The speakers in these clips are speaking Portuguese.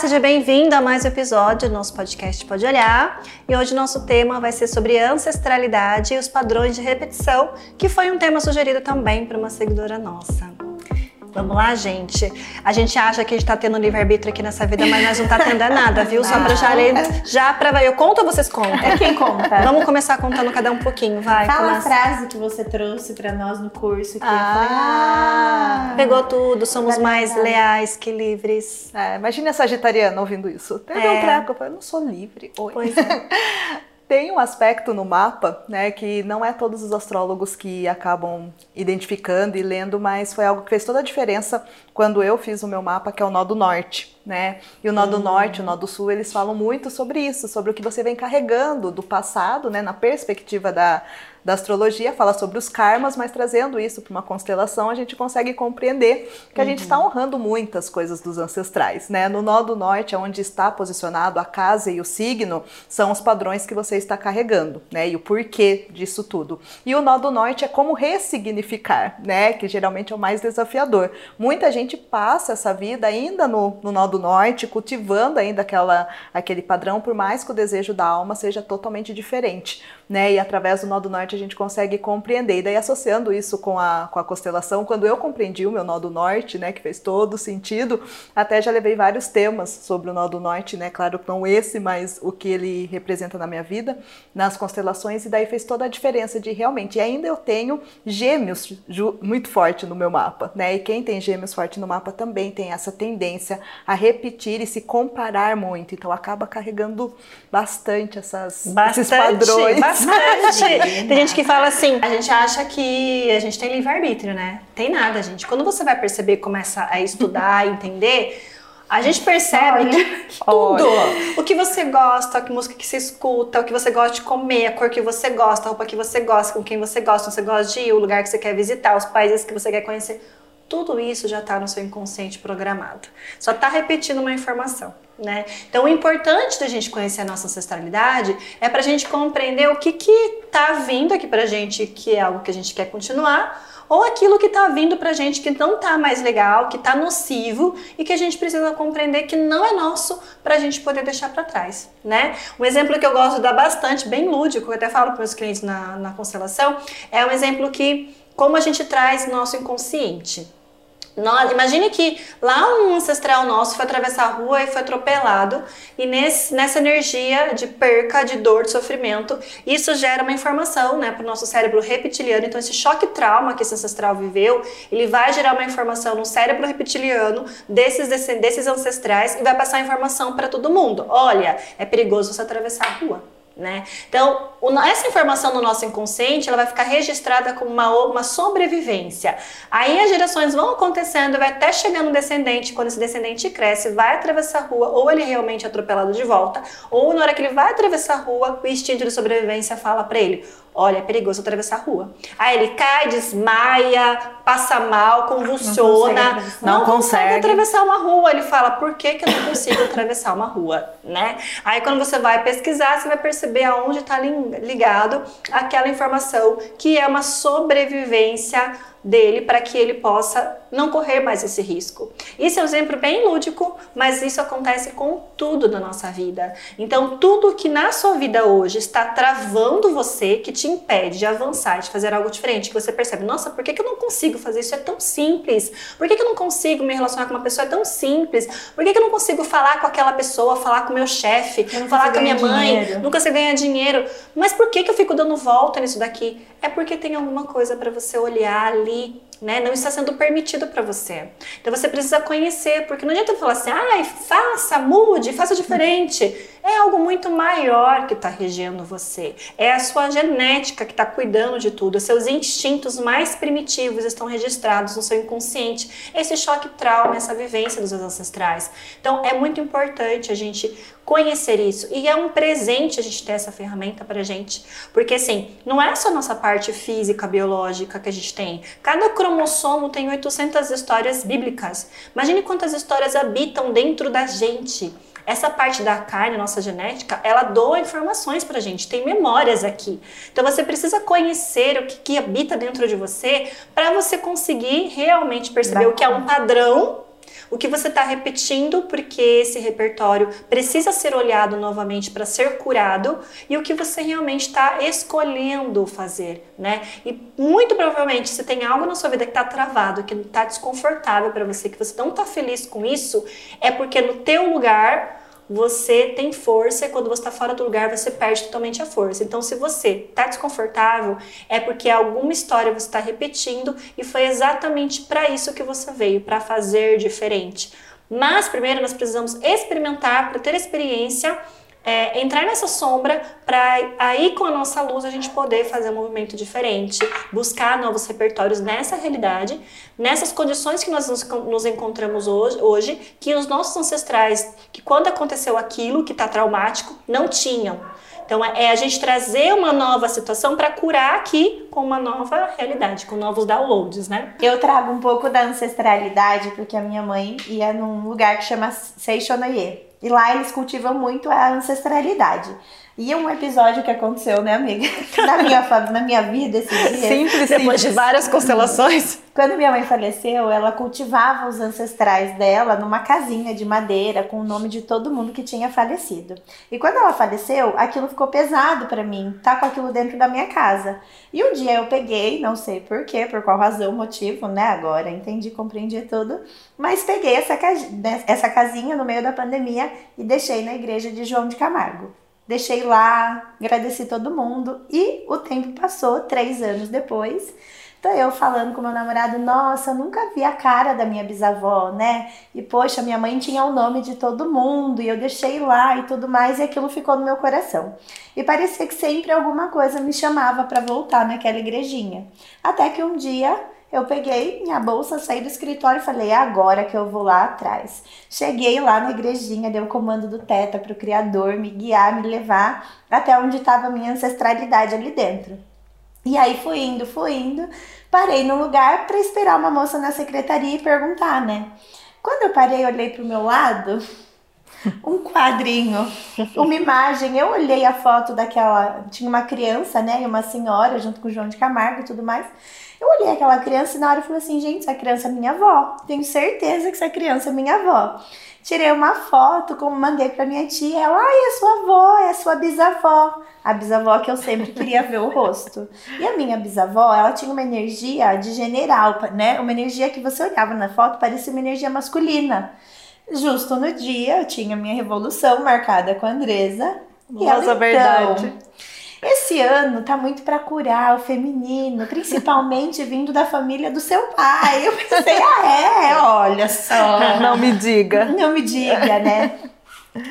seja bem-vindo a mais um episódio do nosso podcast Pode Olhar. E hoje nosso tema vai ser sobre ancestralidade e os padrões de repetição, que foi um tema sugerido também por uma seguidora nossa. Vamos lá, gente. A gente acha que a gente tá tendo livre-arbítrio aqui nessa vida, mas nós não tá tendo nada, viu? Só pra já ler, já pra... Eu conto ou vocês contam? É quem conta. Vamos começar contando cada um pouquinho, vai. Fala começa. a frase que você trouxe pra nós no curso. Que Ah, foi, pegou tudo, somos mais leais que livres. É, imagine a sagitariana ouvindo isso. Teve É. um treco, eu falei, eu não sou livre. Oi. Pois é. Tem um aspecto no mapa, né, que não é todos os astrólogos que acabam identificando e lendo, mas foi algo que fez toda a diferença quando eu fiz o meu mapa, que é o nó do norte, né? E o nó do norte, o nó do sul, eles falam muito sobre isso, sobre o que você vem carregando do passado, né, na perspectiva da, da astrologia, fala sobre os karmas, mas trazendo isso para uma constelação, a gente consegue compreender que a gente está honrando muitas coisas dos ancestrais, né? No nó do norte, onde está posicionado a casa e o signo, são os padrões que você está carregando, né? E o porquê disso tudo. E o nó do norte é como ressignificar, né? Que geralmente é o mais desafiador. Muita gente passa essa vida ainda no, no nó do norte, cultivando ainda aquela, aquele padrão, por mais que o desejo da alma seja totalmente diferente, né? E através do nó do norte a gente consegue compreender. E daí associando isso com a, com a constelação, quando eu compreendi o meu nó do norte, né? Que fez todo sentido, até já levei vários temas sobre o nó do norte, né? Claro que não esse, mas o que ele representa na minha vida, nas constelações, e daí fez toda a diferença de realmente. E ainda eu tenho gêmeos muito forte no meu mapa, né? E quem tem gêmeos forte no mapa também tem essa tendência a repetir e se comparar muito. Então acaba carregando bastante essas, esses Bastante, padrões. bastante. Tem gente que fala assim, a gente acha que a gente tem livre-arbítrio, né? Tem nada, gente. Quando você vai perceber, começa a estudar, entender, a gente percebe Olha. que tudo, o que você gosta, que música que você escuta, o que você gosta de comer, a cor que você gosta, a roupa que você gosta, com quem você gosta, onde você gosta de ir, o lugar que você quer visitar, os países que você quer conhecer, tudo isso já está no seu inconsciente programado. Só está repetindo uma informação. Né? Então, o importante da gente conhecer a nossa ancestralidade é para a gente compreender o que que tá vindo aqui para gente, que é algo que a gente quer continuar, ou aquilo que tá vindo pra gente que não tá mais legal, que tá nocivo e que a gente precisa compreender que não é nosso pra gente poder deixar pra trás, né? Um exemplo que eu gosto de dar bastante, bem lúdico, que eu até falo para meus clientes na, na constelação, é um exemplo que como a gente traz nosso inconsciente. Nós, imagine que lá um ancestral nosso foi atravessar a rua e foi atropelado, e nesse, nessa energia de perca, de dor, de sofrimento, isso gera uma informação né, para o nosso cérebro reptiliano. Então, esse choque trauma que esse ancestral viveu, ele vai gerar uma informação no cérebro reptiliano desses, desses ancestrais e vai passar a informação para todo mundo. Olha, é perigoso você atravessar a rua. Né? Então, essa informação no nosso inconsciente ela vai ficar registrada como uma, uma sobrevivência. Aí as gerações vão acontecendo, vai até chegar no descendente. Quando esse descendente cresce, vai atravessar a rua, ou ele realmente é atropelado de volta, ou na hora que ele vai atravessar a rua, o instinto de sobrevivência fala para ele: Olha, é perigoso atravessar a rua. Aí ele cai, desmaia, passa mal, convulsiona, atravessar. Não consegue. atravessar uma rua. Ele fala, por que, que eu não consigo atravessar uma rua, né? Aí quando você vai pesquisar, você vai perceber aonde está ligado aquela informação que é uma sobrevivência dele para que ele possa não correr mais esse risco. Isso é um exemplo bem lúdico, mas isso acontece com tudo na nossa vida. Então, tudo que na sua vida hoje está travando você, que te impede de avançar, de fazer algo diferente, que você percebe, nossa, por que, que eu não consigo fazer isso? É tão simples. Por que, que eu não consigo me relacionar com uma pessoa? É tão simples. Por que, que eu não consigo falar com aquela pessoa, falar com o meu chefe, falar com a minha mãe? dinheiro. Nunca você ganha dinheiro. Mas por que, que eu fico dando volta nisso daqui? É porque tem alguma coisa para você olhar ali, Greek né? Não está sendo permitido para você. Então você precisa conhecer, porque não adianta falar assim, ai, faça, mude, faça diferente. É algo muito maior que está regendo você. É a sua genética que está cuidando de tudo. Os seus instintos mais primitivos estão registrados no seu inconsciente. Esse choque trauma, essa vivência dos seus ancestrais. Então é muito importante a gente conhecer isso. E é um presente a gente ter essa ferramenta pra gente. Porque assim, não é só nossa parte física, biológica que a gente tem. Cada cromossomo tem 800 histórias bíblicas. Imagine quantas histórias habitam dentro da gente. Essa parte da carne, nossa genética, ela doa informações pra gente, tem memórias aqui. Então você precisa conhecer o que, que habita dentro de você para você conseguir realmente perceber o que é um padrão o que você está repetindo, porque esse repertório precisa ser olhado novamente para ser curado, e o que você realmente está escolhendo fazer, né? E muito provavelmente, se tem algo na sua vida que está travado, que está desconfortável para você, que você não está feliz com isso, é porque no teu lugar você tem força e quando você está fora do lugar você perde totalmente a força. Então, se você está desconfortável, é porque alguma história você está repetindo e foi exatamente para isso que você veio para fazer diferente. Mas primeiro nós precisamos experimentar para ter experiência é, entrar nessa sombra para aí com a nossa luz a gente poder fazer um movimento diferente, buscar novos repertórios nessa realidade, nessas condições que nós nos, nos encontramos hoje, hoje, que os nossos ancestrais, que quando aconteceu aquilo que está traumático, não tinham. Então é a gente trazer uma nova situação para curar aqui com uma nova realidade, com novos downloads, né? Eu trago um pouco da ancestralidade porque a minha mãe ia num lugar que chama Seishonoye. E lá eles cultivam muito a ancestralidade. E um episódio que aconteceu, né, amiga? Na minha, na minha vida esse dia. Simples, Depois de várias constelações. Quando minha mãe faleceu, ela cultivava os ancestrais dela numa casinha de madeira com o nome de todo mundo que tinha falecido. E quando ela faleceu, aquilo ficou pesado para mim, tá com aquilo dentro da minha casa. E um dia eu peguei, não sei por quê, por qual razão, motivo, né? Agora entendi, compreendi tudo. Mas peguei essa, essa casinha no meio da pandemia e deixei na igreja de João de Camargo. Deixei lá, agradeci todo mundo e o tempo passou, três anos depois. Então eu falando com meu namorado, nossa, nunca vi a cara da minha bisavó, né? E poxa, minha mãe tinha o nome de todo mundo e eu deixei lá e tudo mais e aquilo ficou no meu coração. E parecia que sempre alguma coisa me chamava para voltar naquela igrejinha. Até que um dia eu peguei minha bolsa, saí do escritório e falei, é agora que eu vou lá atrás. Cheguei lá na igrejinha, dei o comando do Teta para o Criador me guiar, me levar até onde estava a minha ancestralidade ali dentro. E aí fui indo, fui indo, parei no lugar para esperar uma moça na secretaria e perguntar, né? Quando eu parei, olhei para o meu lado, um quadrinho, uma imagem. Eu olhei a foto daquela. Tinha uma criança, né? E uma senhora junto com o João de Camargo e tudo mais. Eu olhei aquela criança e na hora eu falei assim, gente, essa criança é minha avó. Tenho certeza que essa criança é minha avó. Tirei uma foto, como mandei para minha tia. Ela, ai, é sua avó, é sua bisavó. A bisavó que eu sempre queria ver o rosto. E a minha bisavó, ela tinha uma energia de general, né? Uma energia que você olhava na foto, parecia uma energia masculina. Justo no dia, eu tinha minha revolução marcada com a Andresa. Nossa, e ela, então, verdade. Esse ano tá muito para curar o feminino, principalmente vindo da família do seu pai. Eu pensei, ah, é, olha só. Não me diga. Não me diga, né?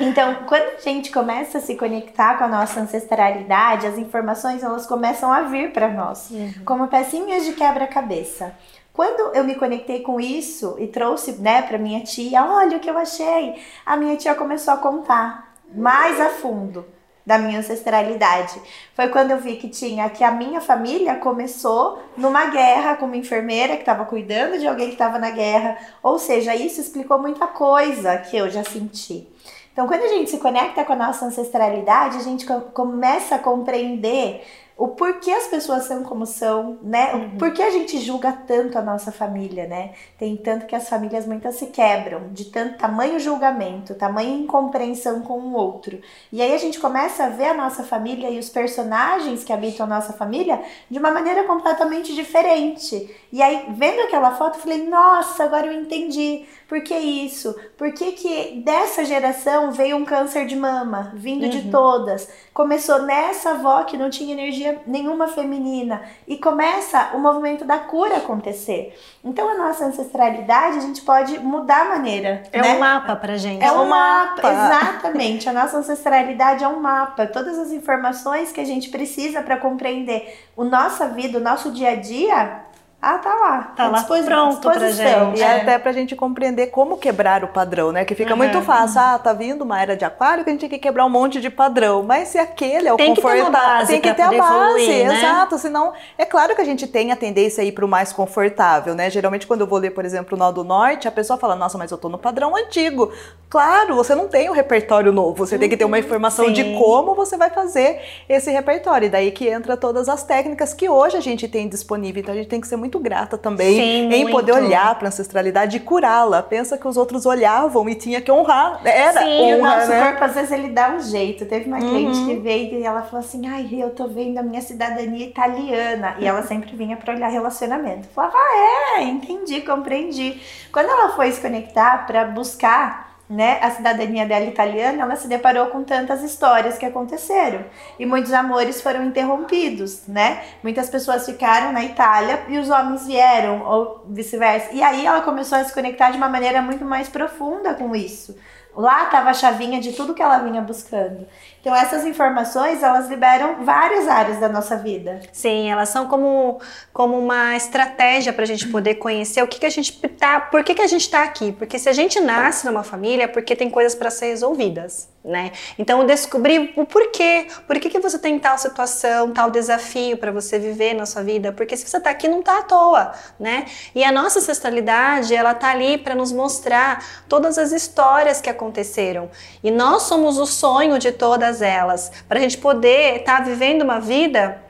Então, quando a gente começa a se conectar com a nossa ancestralidade, as informações elas começam a vir para nós, uhum. como pecinhas de quebra-cabeça. Quando eu me conectei com isso e trouxe, né, para minha tia, olha o que eu achei, a minha tia começou a contar mais a fundo da minha ancestralidade. Foi quando eu vi que tinha que a minha família começou numa guerra com uma enfermeira que estava cuidando de alguém que estava na guerra. Ou seja, isso explicou muita coisa que eu já senti. Então, quando a gente se conecta com a nossa ancestralidade, a gente começa a compreender o porquê as pessoas são como são, né? Uhum. Por que a gente julga tanto a nossa família, né? Tem tanto que as famílias muitas se quebram de tanto tamanho julgamento, tamanho incompreensão com o outro. E aí a gente começa a ver a nossa família e os personagens que habitam a nossa família de uma maneira completamente diferente. E aí, vendo aquela foto, eu falei, nossa, agora eu entendi. Por que isso? Por que, que dessa geração veio um câncer de mama, vindo uhum. de todas? Começou nessa avó que não tinha energia nenhuma feminina. E começa o movimento da cura acontecer. Então, a nossa ancestralidade, a gente pode mudar a maneira. É né? um mapa pra gente. É um mapa, exatamente. A nossa ancestralidade é um mapa. Todas as informações que a gente precisa para compreender a nossa vida, o nosso dia a dia, ah, tá lá. Tá lá pronto pra gente. E é. até pra gente compreender como quebrar o padrão, né? Que fica uhum. muito fácil. Ah, tá vindo uma era de aquário que a gente tem que quebrar um monte de padrão. Mas se aquele é o tem confortável. Tem que ter a base, evoluir, né? exato. Senão, é claro que a gente tem a tendência a ir pro mais confortável, né? Geralmente, quando eu vou ler, por exemplo, o Nó do Norte, a pessoa fala, nossa, mas eu tô no padrão antigo. Claro, você não tem o um repertório novo. Você uhum. tem que ter uma uhum. informação Sim. de como você vai fazer esse repertório. E daí que entra todas as técnicas que hoje a gente tem disponível. Então, a gente tem que ser muito muito grata também Sim, em muito. poder olhar para a ancestralidade e curá-la. Pensa que os outros olhavam e tinha que honrar. Era Sim, o honra, nosso né? corpo, às vezes, ele dá um jeito. Teve uma cliente Uhum. que veio e ela falou assim: Ai, eu tô vendo a minha cidadania italiana. E ela sempre vinha pra olhar relacionamento. Eu falava: Ah, é, entendi, compreendi. Quando ela foi se conectar pra buscar. Né, a cidadania dela italiana, ela se deparou com tantas histórias que aconteceram e muitos amores foram interrompidos, né? Muitas pessoas ficaram na Itália e os homens vieram ou vice-versa. E aí ela começou a se conectar de uma maneira muito mais profunda com isso. Lá estava a chavinha de tudo que ela vinha buscando. Então essas informações, elas liberam várias áreas da nossa vida. Sim, elas são como, como uma estratégia para a gente poder conhecer o que, que a gente tá, por que, que a gente está aqui. Porque se a gente nasce numa família, é porque tem coisas para ser resolvidas, né? Então descobrir o porquê, por que, que você tem tal situação, tal desafio para você viver na sua vida. Porque se você está aqui, não está à toa, né? E a nossa ancestralidade, ela tá ali para nos mostrar todas as histórias que aconteceram. E nós somos o sonho de todas elas, para a gente poder estar tá vivendo uma vida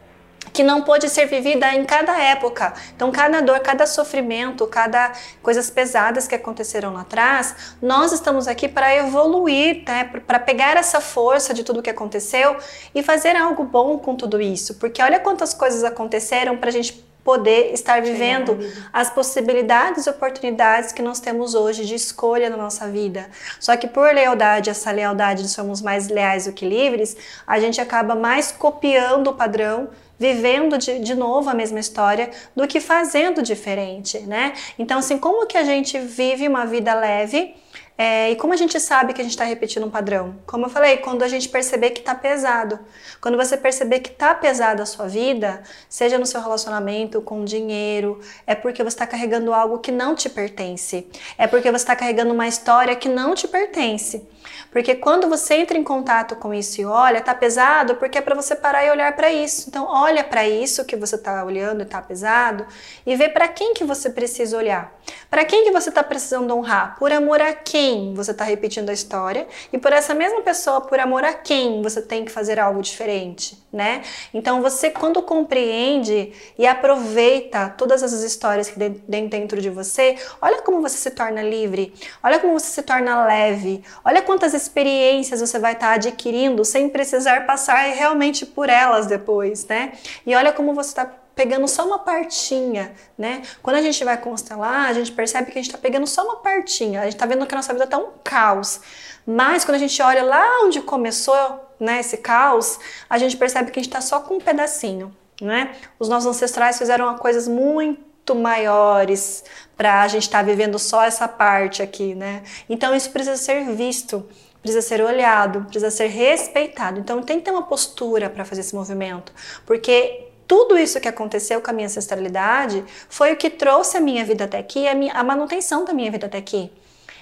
que não pôde ser vivida em cada época. Então, cada dor, cada sofrimento, cada coisas pesadas que aconteceram lá atrás, nós estamos aqui para evoluir, né? para pegar essa força de tudo que aconteceu e fazer algo bom com tudo isso. Porque olha quantas coisas aconteceram para a gente poder estar vivendo as possibilidades e oportunidades que nós temos hoje de escolha na nossa vida. Só que por lealdade, essa lealdade de somos mais leais do que livres, a gente acaba mais copiando o padrão vivendo de, de novo a mesma história do que fazendo diferente, né? Então, assim, como que a gente vive uma vida leve é, e como a gente sabe que a gente está repetindo um padrão? Como eu falei, quando a gente perceber que está pesado. Quando você perceber que está pesado a sua vida, seja no seu relacionamento, com dinheiro, é porque você está carregando algo que não te pertence. É porque você está carregando uma história que não te pertence. Porque quando você entra em contato com isso e olha, tá pesado, porque é para você parar e olhar para isso. Então, olha para isso que você tá olhando e tá pesado e vê para quem que você precisa olhar. Para quem que você tá precisando honrar? Por amor a quem você tá repetindo a história? E por essa mesma pessoa, por amor a quem você tem que fazer algo diferente, né? Então, você quando compreende e aproveita todas essas histórias que tem dentro de você, olha como você se torna livre, olha como você se torna leve, olha quantas experiências você vai estar adquirindo sem precisar passar realmente por elas depois, né? E olha como você está pegando só uma partinha, né? Quando a gente vai constelar, a gente percebe que a gente está pegando só uma partinha. A gente está vendo que a nossa vida está um caos. Mas quando a gente olha lá onde começou, né, esse caos, a gente percebe que a gente está só com um pedacinho, né? Os nossos ancestrais fizeram coisas muito maiores para a gente estar tá vivendo só essa parte aqui, né? Então isso precisa ser visto, precisa ser olhado, precisa ser respeitado. Então tem que ter uma postura para fazer esse movimento, porque tudo isso que aconteceu com a minha ancestralidade foi o que trouxe a minha vida até aqui, a, minha, a manutenção da minha vida até aqui.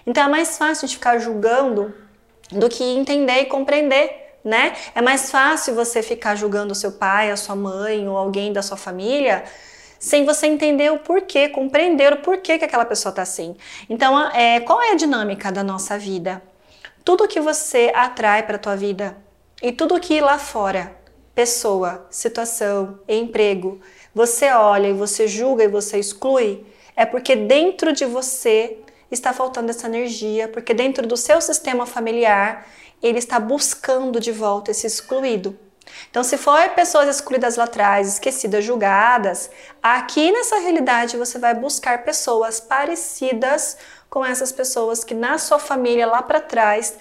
Então é mais fácil de ficar julgando do que entender e compreender. Né? É mais fácil você ficar julgando o seu pai, a sua mãe ou alguém da sua família sem você entender o porquê, compreender o porquê que aquela pessoa está assim. Então, é, qual é a dinâmica da nossa vida? Tudo que você atrai para a tua vida e tudo que lá fora, pessoa, situação, emprego, você olha e você julga e você exclui, é porque dentro de você está faltando essa energia, porque dentro do seu sistema familiar ele está buscando de volta esse excluído. Então, se for pessoas excluídas lá atrás, esquecidas, julgadas, aqui nessa realidade você vai buscar pessoas parecidas com essas pessoas que na sua família lá para trás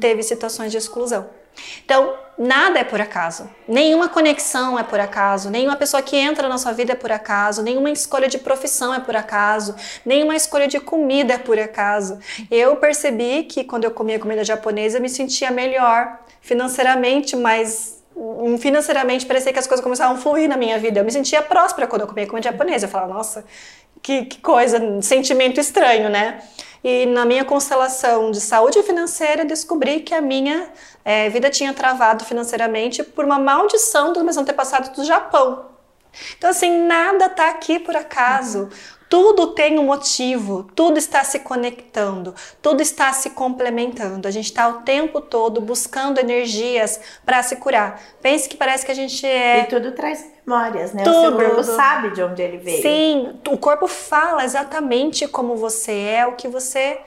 teve situações de exclusão. Então, nada é por acaso. Nenhuma conexão é por acaso. Nenhuma pessoa que entra na sua vida é por acaso. Nenhuma escolha de profissão é por acaso. Nenhuma escolha de comida é por acaso. Eu percebi que quando eu comia comida japonesa, eu me sentia melhor financeiramente, mas financeiramente parecia que as coisas começavam a fluir na minha vida. Eu me sentia próspera quando eu comia comida japonesa. Eu falava, nossa, que, que coisa, sentimento estranho, né? E na minha constelação de saúde financeira, descobri que a minha é, vida tinha travado financeiramente por uma maldição dos meus antepassados do Japão. Então, assim, nada tá aqui por acaso. Tudo tem um motivo, tudo está se conectando, tudo está se complementando. A gente está o tempo todo buscando energias para se curar. Pense que parece que a gente é. E tudo traz memórias, né? Tudo. O seu corpo sabe de onde ele veio. Sim, o corpo fala exatamente como você é, o que você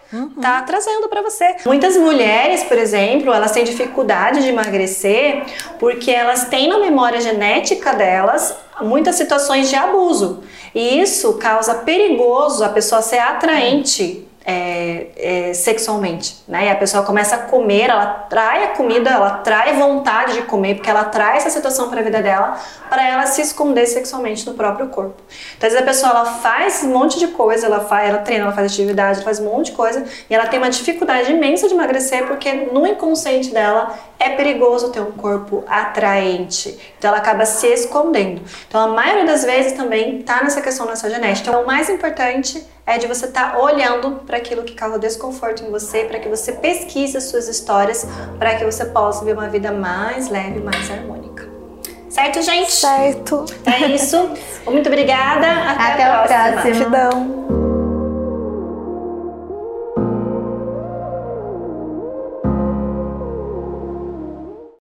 tá trazendo para você. Muitas mulheres, por exemplo, elas têm dificuldade de emagrecer porque elas têm na memória genética delas muitas situações de abuso. E isso causa perigoso a pessoa ser atraente é, é, sexualmente, né? E a pessoa começa a comer, ela trai a comida, ela trai vontade de comer, porque ela traz essa situação para a vida dela, para ela se esconder sexualmente no próprio corpo. Então, às vezes a pessoa ela faz um monte de coisa, ela faz, ela treina, ela faz atividade, ela faz um monte de coisa, e ela tem uma dificuldade imensa de emagrecer, porque no inconsciente dela é perigoso ter um corpo atraente. Então ela acaba se escondendo. Então a maioria das vezes também tá nessa questão da sua genética. Então o mais importante é de você estar tá olhando para aquilo que causa desconforto em você, para que você pesquise as suas histórias, para que você possa viver uma vida mais leve, mais harmônica. Certo, gente? Certo. É isso. Muito obrigada. Até, Até a a próxima. próxima. Gratidão.